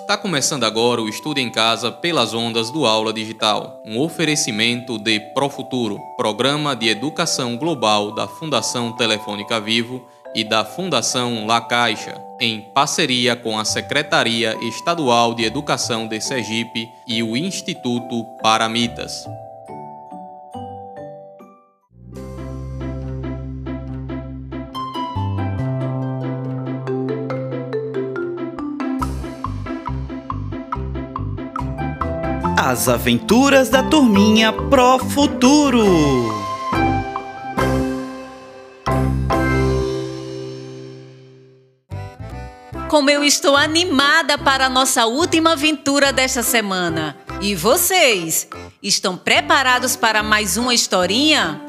Está começando agora o Estudo em Casa pelas ondas do Aula Digital, um oferecimento de Profuturo, programa de educação global da Fundação Telefônica Vivo e da Fundação La Caixa, em parceria com a Secretaria Estadual de Educação de Sergipe e o Instituto Paramitas. As Aventuras da Turminha Pro Futuro. Como eu estou animada para a nossa última aventura desta semana. E vocês, estão preparados para mais uma historinha?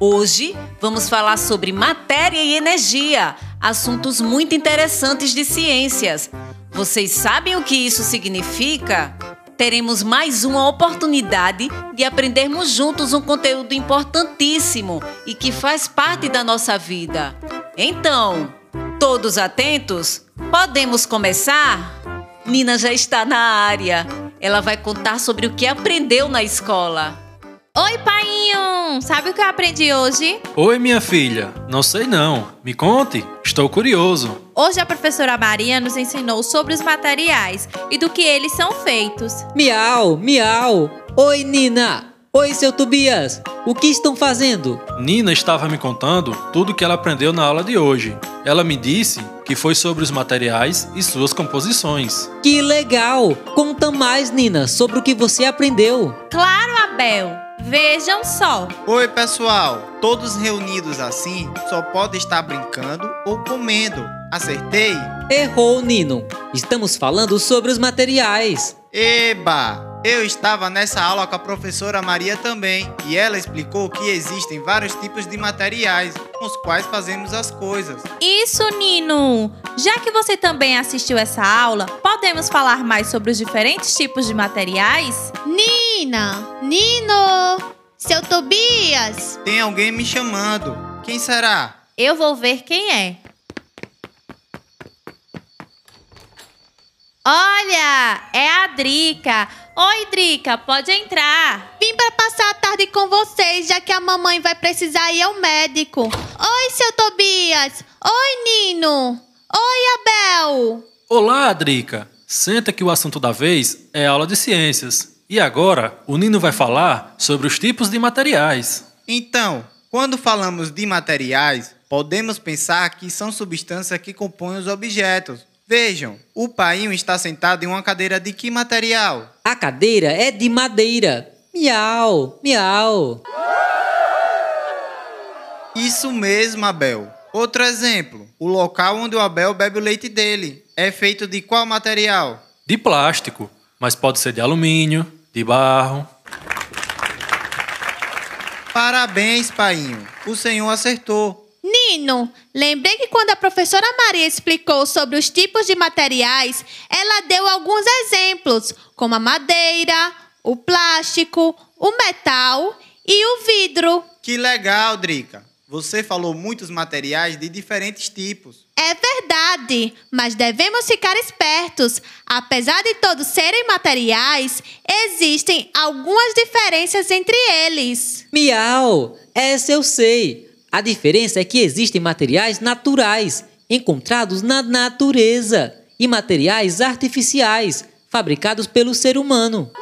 Hoje vamos falar sobre matéria e energia, assuntos muito interessantes de ciências. Vocês sabem o que isso significa? Teremos mais uma oportunidade de aprendermos juntos um conteúdo importantíssimo e que faz parte da nossa vida. Então, todos atentos? Podemos começar? Nina já está na área. Ela vai contar sobre o que aprendeu na escola. Oi, painho! Sabe o que eu aprendi hoje? Oi, minha filha. Não sei não. Me conte. Estou curioso. Hoje a professora Maria nos ensinou sobre os materiais e do que eles são feitos. Miau, miau. Oi, Nina. Oi, seu Tobias. O que estão fazendo? Nina estava me contando tudo o que ela aprendeu na aula de hoje. Ela me disse que foi sobre os materiais e suas composições. Que legal! Conta mais, Nina, sobre o que você aprendeu. Claro, Abel. Vejam só. Oi, pessoal. Todos reunidos assim só podem estar brincando ou comendo. Acertei? Errou, Nino. Estamos falando sobre os materiais. Eba! Eu estava nessa aula com a professora Maria também, e ela explicou que existem vários tipos de materiais com os quais fazemos as coisas. Isso, Nino! Já que você também assistiu essa aula, podemos falar mais sobre os diferentes tipos de materiais? Nina! Nino! Seu Tobias! Tem alguém me chamando. Quem será? Eu vou ver quem é. Olha, é a Drica. Oi, Drica, pode entrar. Vim para passar a tarde com vocês, já que a mamãe vai precisar ir ao médico. Oi, seu Tobias. Oi, Nino. Oi, Abel. Olá, Drica. Senta que o assunto da vez é aula de ciências. E agora, o Nino vai falar sobre os tipos de materiais. Então, quando falamos de materiais, podemos pensar que são substâncias que compõem os objetos, Vejam, o painho está sentado em uma cadeira de que material? A cadeira é de madeira. Miau, miau. Isso mesmo, Abel. Outro exemplo: o local onde o Abel bebe o leite dele é feito de qual material? De plástico, mas pode ser de alumínio, de barro. Parabéns, painho. O senhor acertou. Nino, lembrei que quando a professora Maria explicou sobre os tipos de materiais, ela deu alguns exemplos, como a madeira, o plástico, o metal e o vidro. Que legal, Drica. Você falou muitos materiais de diferentes tipos. É verdade, mas devemos ficar espertos. Apesar de todos serem materiais, existem algumas diferenças entre eles. Miau, essa eu sei. A diferença é que existem materiais naturais, encontrados na natureza, e materiais artificiais, fabricados pelo ser humano.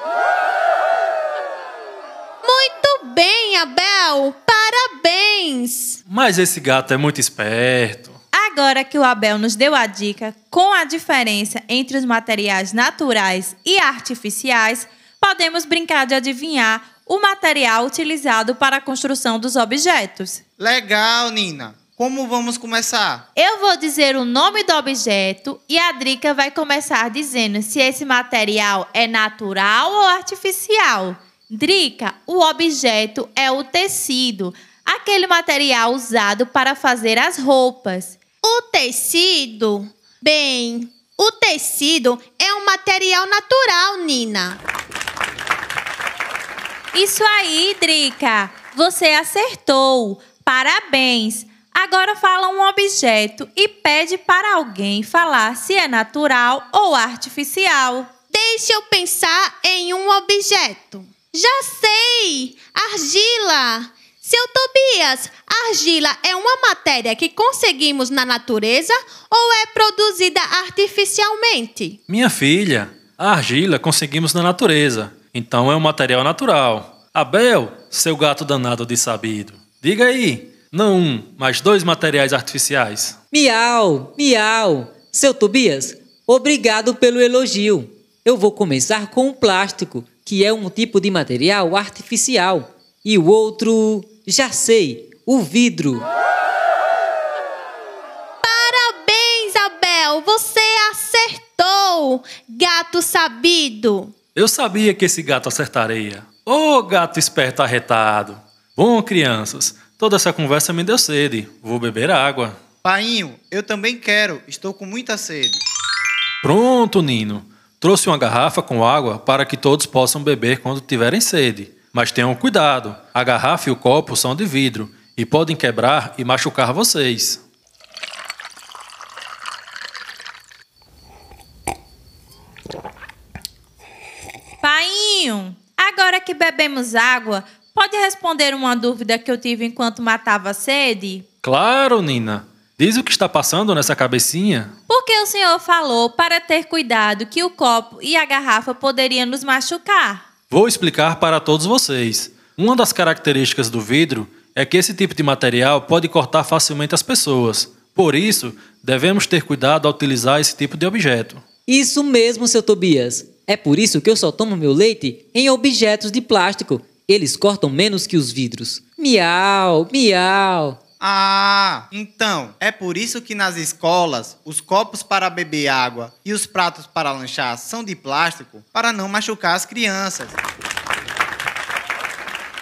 Muito bem, Abel! Parabéns! Mas esse gato é muito esperto. Agora que o Abel nos deu a dica com a diferença entre os materiais naturais e artificiais, podemos brincar de adivinhar o material utilizado para a construção dos objetos. Legal, Nina. Como vamos começar? Eu vou dizer o nome do objeto e a Drica vai começar dizendo se esse material é natural ou artificial. Drica, o objeto é o tecido, aquele material usado para fazer as roupas. O tecido? Bem, o tecido é um material natural, Nina. Isso aí, Drica! Você acertou! Parabéns! Agora fala um objeto e pede para alguém falar se é natural ou artificial. Deixa eu pensar em um objeto. Já sei! Argila! Seu Tobias, argila é uma matéria que conseguimos na natureza ou é produzida artificialmente? Minha filha, a argila conseguimos na natureza, então é um material natural. Abel, seu gato danado de sabido, diga aí, não um, mas dois materiais artificiais. Miau, miau. Seu Tobias, obrigado pelo elogio. Eu vou começar com o plástico, que é um tipo de material artificial, e o outro, já sei, o vidro. Parabéns, Abel! Você acertou! Gato sabido! Eu sabia que esse gato acertaria. Ô gato esperto arretado. Bom, crianças, toda essa conversa me deu sede. Vou beber água. Painho, eu também quero. Estou com muita sede. Pronto, Nino. Trouxe uma garrafa com água para que todos possam beber quando tiverem sede. Mas tenham cuidado, a garrafa e o copo são de vidro e podem quebrar e machucar vocês. Painho, agora que bebemos água, pode responder uma dúvida que eu tive enquanto matava a sede? Claro, Nina. Diz o que está passando nessa cabecinha. Porque o senhor falou para ter cuidado que o copo e a garrafa poderiam nos machucar. Vou explicar para todos vocês. Uma das características do vidro é que esse tipo de material pode cortar facilmente as pessoas. Por isso, devemos ter cuidado ao utilizar esse tipo de objeto. Isso mesmo, seu Tobias. É por isso que eu só tomo meu leite em objetos de plástico. Eles cortam menos que os vidros. Miau, miau. Ah, então, é por isso que nas escolas os copos para beber água e os pratos para lanchar são de plástico para não machucar as crianças.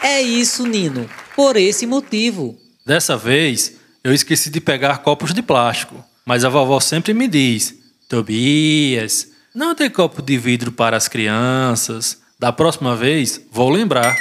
É isso, Nino. Por esse motivo. Dessa vez, eu esqueci de pegar copos de plástico, mas a vovó sempre me diz: Tobias, não tem copo de vidro para as crianças. Da próxima vez, vou lembrar.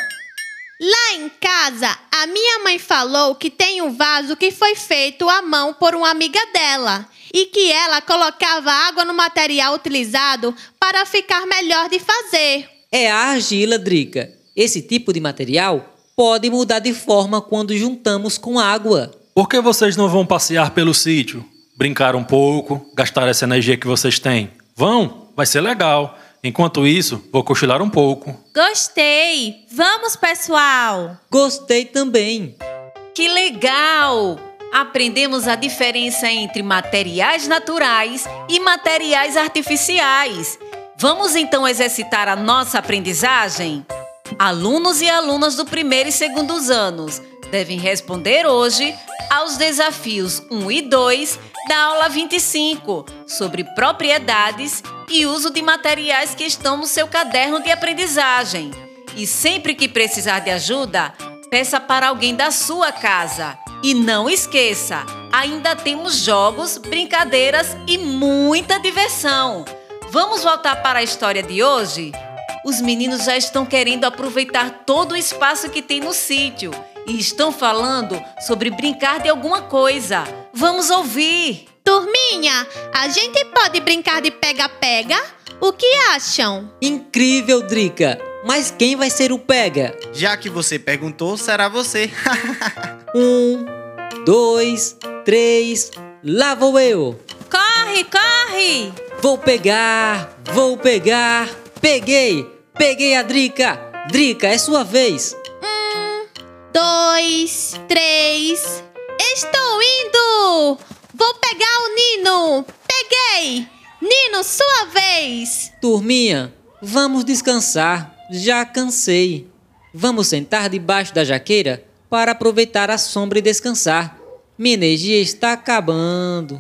Lá em casa, a minha mãe falou que tem um vaso que foi feito à mão por uma amiga dela e que ela colocava água no material utilizado para ficar melhor de fazer. É a argila, Drica. Esse tipo de material pode mudar de forma quando juntamos com água. Por que vocês não vão passear pelo sítio? Brincar um pouco, gastar essa energia que vocês têm? Vão, vai ser legal. Enquanto isso, vou cochilar um pouco. Gostei! Vamos, pessoal! Gostei também. Que legal! Aprendemos a diferença entre materiais naturais e materiais artificiais. Vamos então exercitar a nossa aprendizagem? Alunos e alunas do primeiro e segundo anos devem responder hoje aos desafios 1 e 2 da aula 25 sobre propriedades e uso de materiais que estão no seu caderno de aprendizagem. E sempre que precisar de ajuda, peça para alguém da sua casa. E não esqueça, ainda temos jogos, brincadeiras e muita diversão. Vamos voltar para a história de hoje? Os meninos já estão querendo aproveitar todo o espaço que tem no sítio e estão falando sobre brincar de alguma coisa. Vamos ouvir! Turminha, a gente pode brincar de pega-pega? O que acham? Incrível, Drica. Mas quem vai ser o pega? Já que você perguntou, será você. Um, dois, três. Lá vou eu. Corre, corre! Vou pegar, vou pegar. Peguei, peguei a Drica. Drica, é sua vez. Dois, três. Estou indo! Vou pegar o Nino! Peguei! Nino, sua vez! Turminha, vamos descansar. Já cansei. Vamos sentar debaixo da jaqueira para aproveitar a sombra e descansar. Minha energia está acabando.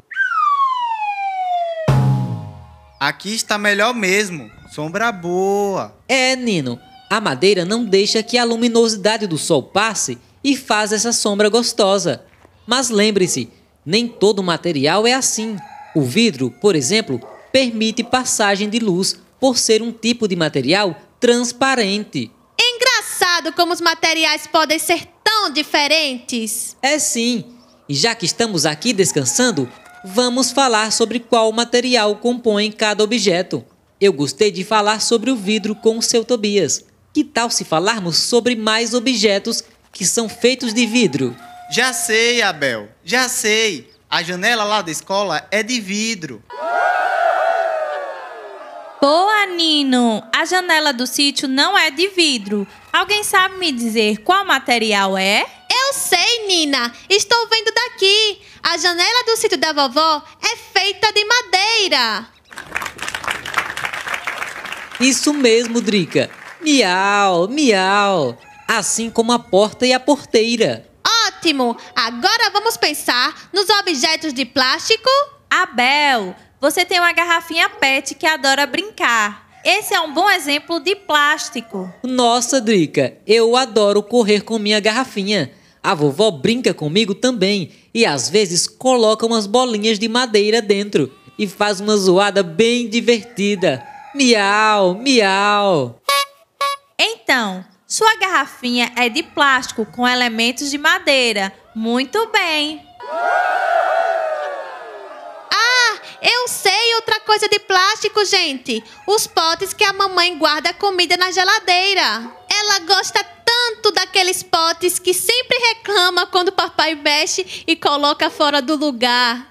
Aqui está melhor mesmo. Sombra boa. É, Nino, a madeira não deixa que a luminosidade do sol passe e faz essa sombra gostosa. Mas lembre-se, nem todo material é assim. O vidro, por exemplo, permite passagem de luz por ser um tipo de material transparente. Engraçado como os materiais podem ser tão diferentes. É sim. E já que estamos aqui descansando, vamos falar sobre qual material compõe cada objeto. Eu gostei de falar sobre o vidro com o seu Tobias. Que tal se falarmos sobre mais objetos que são feitos de vidro? Já sei, Abel. Já sei. A janela lá da escola é de vidro. Boa, Nino! A janela do sítio não é de vidro. Alguém sabe me dizer qual material é? Eu sei, Nina. Estou vendo daqui. A janela do sítio da vovó é feita de madeira. Isso mesmo, Drica. Miau, miau. Assim como a porta e a porteira. Ótimo! Agora vamos pensar nos objetos de plástico. Abel, você tem uma garrafinha PET que adora brincar. Esse é um bom exemplo de plástico. Nossa, Drica, eu adoro correr com minha garrafinha. A vovó brinca comigo também e às vezes coloca umas bolinhas de madeira dentro e faz uma zoada bem divertida. Miau, miau. Então, sua garrafinha é de plástico com elementos de madeira. Muito bem. Ah, eu sei outra coisa de plástico, gente. Os potes que a mamãe guarda comida na geladeira. Ela gosta tanto daqueles potes que sempre reclama quando o papai mexe e coloca fora do lugar.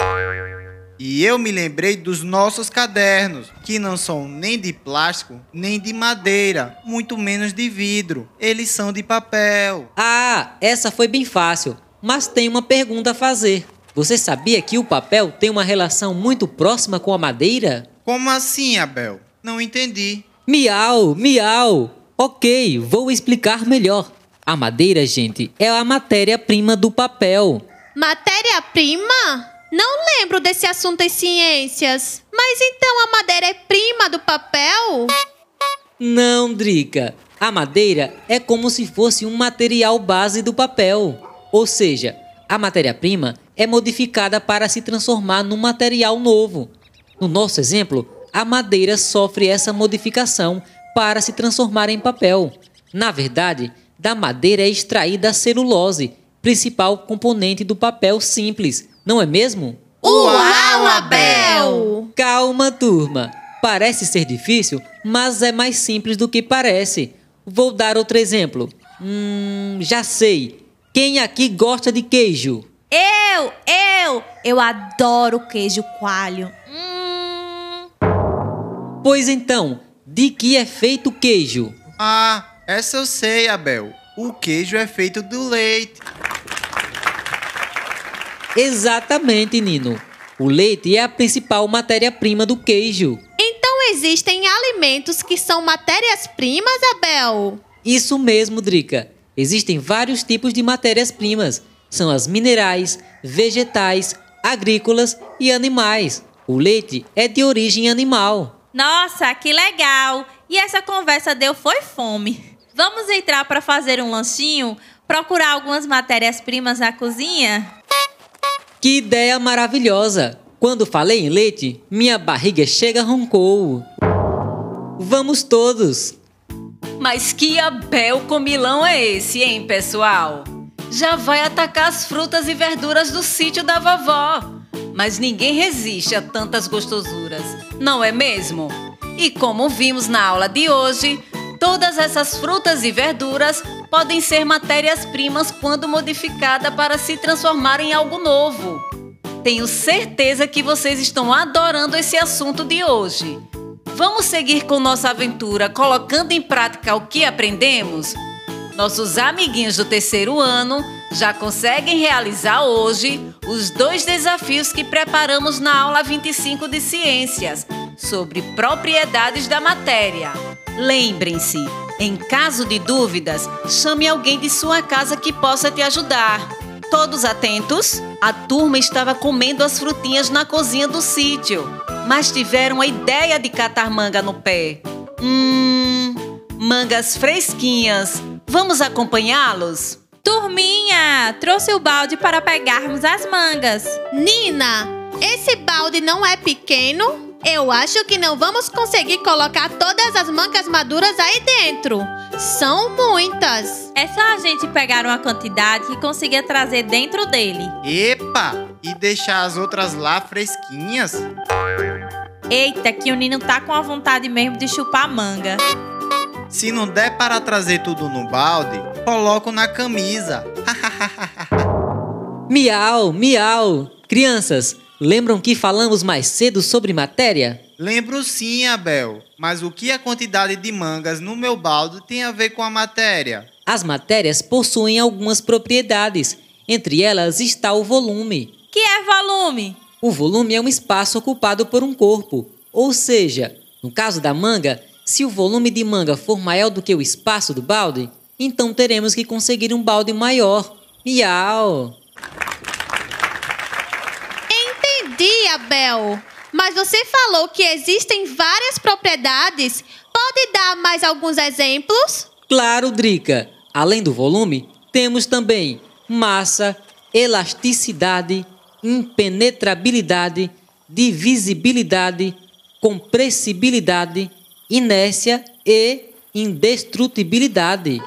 E eu me lembrei dos nossos cadernos, que não são nem de plástico, nem de madeira, muito menos de vidro. Eles são de papel. Ah, essa foi bem fácil, mas tem uma pergunta a fazer. Você sabia que o papel tem uma relação muito próxima com a madeira? Como assim, Abel? Não entendi. Miau, miau. Ok, vou explicar melhor. A madeira, gente, é a matéria-prima do papel. Matéria-prima? Não lembro desse assunto em ciências. Mas então a madeira é prima do papel? Não, Drica. A madeira é como se fosse um material base do papel. Ou seja, a matéria-prima é modificada para se transformar num material novo. No nosso exemplo, a madeira sofre essa modificação para se transformar em papel. Na verdade, da madeira é extraída a celulose, principal componente do papel simples, não é mesmo? Uau, Abel! Calma, turma. Parece ser difícil, mas é mais simples do que parece. Vou dar outro exemplo. Hum, já sei. Quem aqui gosta de queijo? Eu, eu, eu adoro queijo coalho. Hum. Pois então, de que é feito o queijo? Ah, essa eu sei, Abel. O queijo é feito do leite. Exatamente, Nino. O leite é a principal matéria-prima do queijo. Então existem alimentos que são matérias-primas, Abel? Isso mesmo, Drica. Existem vários tipos de matérias-primas. São as minerais, vegetais, agrícolas e animais. O leite é de origem animal. Nossa, que legal! E essa conversa deu foi fome. Vamos entrar para fazer um lanchinho? Procurar algumas matérias-primas na cozinha? Que ideia maravilhosa! Quando falei em leite, minha barriga chega roncou. Vamos todos! Mas que Abel comilão é esse, hein, pessoal? Já vai atacar as frutas e verduras do sítio da vovó. Mas ninguém resiste a tantas gostosuras, não é mesmo? E como vimos na aula de hoje, todas essas frutas e verduras podem ser matérias-primas quando modificada para se transformar em algo novo. Tenho certeza que vocês estão adorando esse assunto de hoje. Vamos seguir com nossa aventura colocando em prática o que aprendemos? Nossos amiguinhos do terceiro ano já conseguem realizar hoje os dois desafios que preparamos na aula 25 de Ciências sobre propriedades da matéria. Lembrem-se, em caso de dúvidas, chame alguém de sua casa que possa te ajudar. Todos atentos? A turma estava comendo as frutinhas na cozinha do sítio, mas tiveram a ideia de catar manga no pé. Hum, mangas fresquinhas. Vamos acompanhá-los? Turminha, trouxe o balde para pegarmos as mangas. Nina, esse balde não é pequeno? Eu acho que não vamos conseguir colocar todas as mangas maduras aí dentro. São muitas. É só a gente pegar uma quantidade e conseguir trazer dentro dele. Epa! E deixar as outras lá fresquinhas? Eita, que o Nino tá com a vontade mesmo de chupar manga. Se não der para trazer tudo no balde, coloco na camisa. Miau, miau. Crianças, lembram que falamos mais cedo sobre matéria? Lembro sim, Abel. Mas o que a quantidade de mangas no meu balde tem a ver com a matéria? As matérias possuem algumas propriedades. Entre elas está o volume. Que é volume? O volume é um espaço ocupado por um corpo. Ou seja, no caso da manga, se o volume de manga for maior do que o espaço do balde, então teremos que conseguir um balde maior. Miau! Entendi, Abel. Mas você falou que existem várias propriedades. Pode dar mais alguns exemplos? Claro, Drica. Além do volume, temos também massa, elasticidade, impenetrabilidade, divisibilidade, compressibilidade, inércia e indestrutibilidade.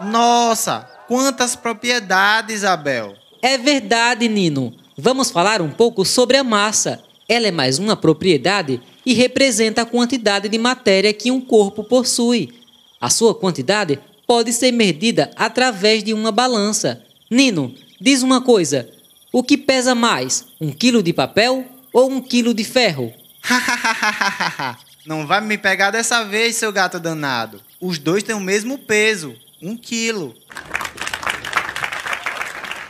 Nossa, quantas propriedades, Abel! É verdade, Nino. Vamos falar um pouco sobre a massa. Ela é mais uma propriedade e representa a quantidade de matéria que um corpo possui. A sua quantidade pode ser medida através de uma balança. Nino, diz uma coisa: o que pesa mais, um quilo de papel ou um quilo de ferro? Não vai me pegar dessa vez, seu gato danado. Os dois têm o mesmo peso, um quilo.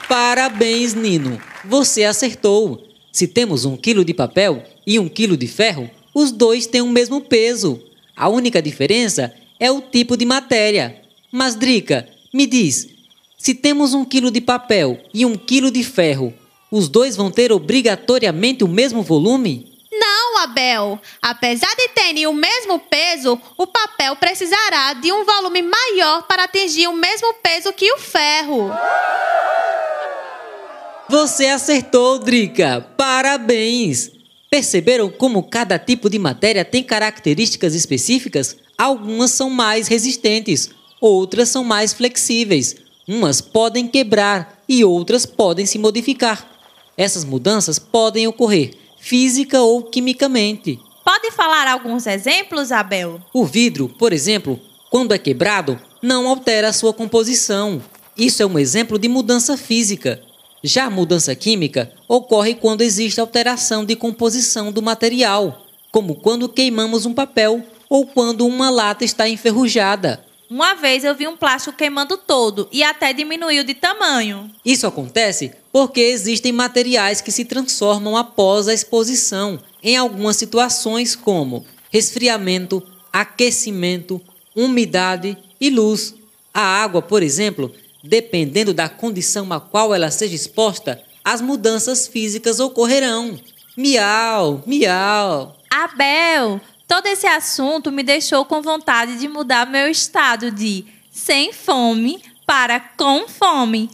Parabéns, Nino. Você acertou. Se temos um quilo de papel e um quilo de ferro, os dois têm o mesmo peso. A única diferença é o tipo de matéria. Mas, Drica, me diz: se temos um quilo de papel e um quilo de ferro, os dois vão ter obrigatoriamente o mesmo volume? Não, Abel. Apesar de terem o mesmo peso, o papel precisará de um volume maior para atingir o mesmo peso que o ferro. Você acertou, Drica! Parabéns! Perceberam como cada tipo de matéria tem características específicas? Algumas são mais resistentes, outras são mais flexíveis. Umas podem quebrar e outras podem se modificar. Essas mudanças podem ocorrer física ou quimicamente. Pode falar alguns exemplos, Abel? O vidro, por exemplo, quando é quebrado, não altera sua composição. Isso é um exemplo de mudança física. Já a mudança química ocorre quando existe alteração de composição do material, como quando queimamos um papel ou quando uma lata está enferrujada. Uma vez eu vi um plástico queimando todo e até diminuiu de tamanho. Isso acontece porque existem materiais que se transformam após a exposição em algumas situações como resfriamento, aquecimento, umidade e luz. A água, por exemplo, dependendo da condição a qual ela seja exposta, as mudanças físicas ocorrerão. Miau, miau. Abel, todo esse assunto me deixou com vontade de mudar meu estado de sem fome para com fome.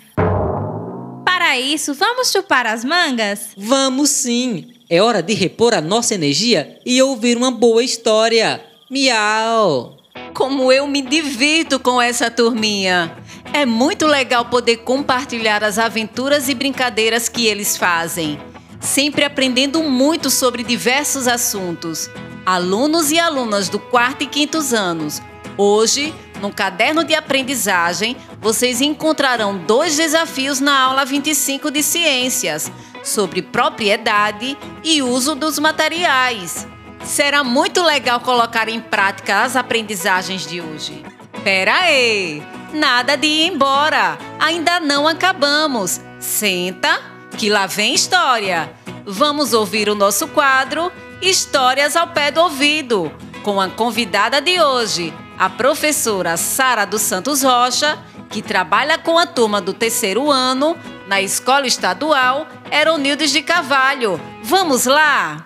Para isso, vamos chupar as mangas? Vamos sim! É hora de repor a nossa energia e ouvir uma boa história. Miau! Como eu me divirto com essa turminha! É muito legal poder compartilhar as aventuras e brincadeiras que eles fazem. Sempre aprendendo muito sobre diversos assuntos. Alunos e alunas do quarto e quintos anos. Hoje, no caderno de aprendizagem, vocês encontrarão dois desafios na aula 25 de Ciências sobre propriedade e uso dos materiais. Será muito legal colocar em prática as aprendizagens de hoje. Pera aí! Nada de ir embora! Ainda não acabamos! Senta, que lá vem história! Vamos ouvir o nosso quadro Histórias ao Pé do Ouvido, com a convidada de hoje, a professora Sara dos Santos Rocha, que trabalha com a turma do terceiro ano na Escola Estadual Eronildes de Carvalho. Vamos lá!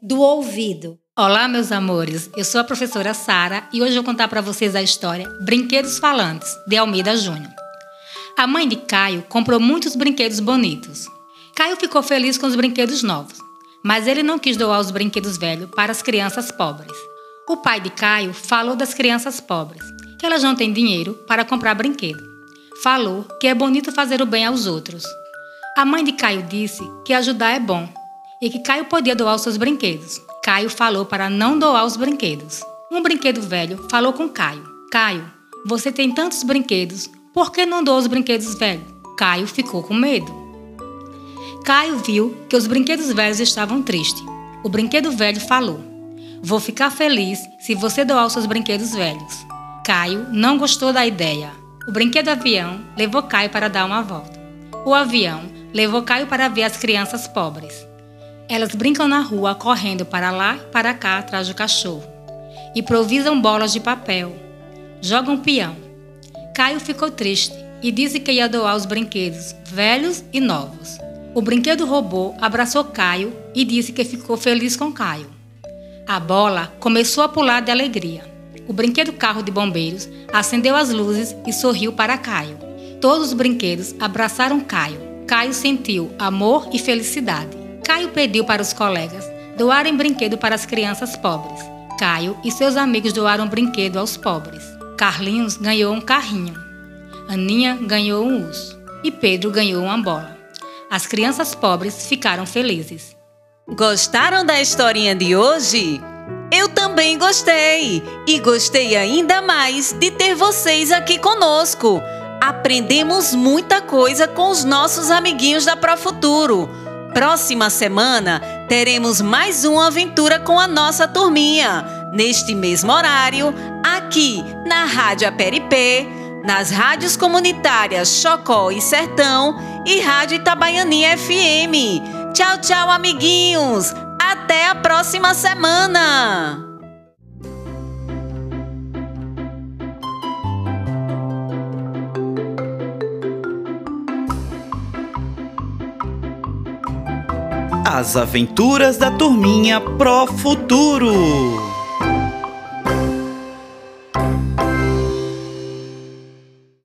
do ouvido. Olá, meus amores. Eu sou a professora Sara e hoje eu vou contar para vocês a história Brinquedos Falantes, de Almeida Júnior. A mãe de Caio comprou muitos brinquedos bonitos. Caio ficou feliz com os brinquedos novos, mas ele não quis doar os brinquedos velhos para as crianças pobres. O pai de Caio falou das crianças pobres, que elas não têm dinheiro para comprar brinquedo. Falou que é bonito fazer o bem aos outros. A mãe de Caio disse que ajudar é bom e que Caio podia doar os seus brinquedos. Caio falou para não doar os brinquedos. Um brinquedo velho falou com Caio: Caio, você tem tantos brinquedos, por que não doa os brinquedos velhos? Caio ficou com medo. Caio viu que os brinquedos velhos estavam tristes. O brinquedo velho falou: Vou ficar feliz se você doar os seus brinquedos velhos. Caio não gostou da ideia. O brinquedo avião levou Caio para dar uma volta. O avião levou Caio para ver as crianças pobres. Elas brincam na rua, correndo para lá e para cá atrás do cachorro. Improvisam bolas de papel. Jogam peão. Caio ficou triste e disse que ia doar os brinquedos, velhos e novos. O brinquedo robô abraçou Caio e disse que ficou feliz com Caio. A bola começou a pular de alegria. O brinquedo carro de bombeiros acendeu as luzes e sorriu para Caio. Todos os brinquedos abraçaram Caio. Caio sentiu amor e felicidade. Caio pediu para os colegas doarem brinquedo para as crianças pobres. Caio e seus amigos doaram brinquedo aos pobres. Carlinhos ganhou um carrinho. Aninha ganhou um urso. E Pedro ganhou uma bola. As crianças pobres ficaram felizes. Gostaram da historinha de hoje? Eu também gostei! E gostei ainda mais de ter vocês aqui conosco. Aprendemos muita coisa com os nossos amiguinhos da Profuturo. Próxima semana teremos mais uma aventura com a nossa turminha, neste mesmo horário, aqui na Rádio Aperipê, nas rádios comunitárias Chocó e Sertão e Rádio Itabaiani FM. Tchau, tchau, amiguinhos! Até a próxima semana! As aventuras da turminha Pro Futuro.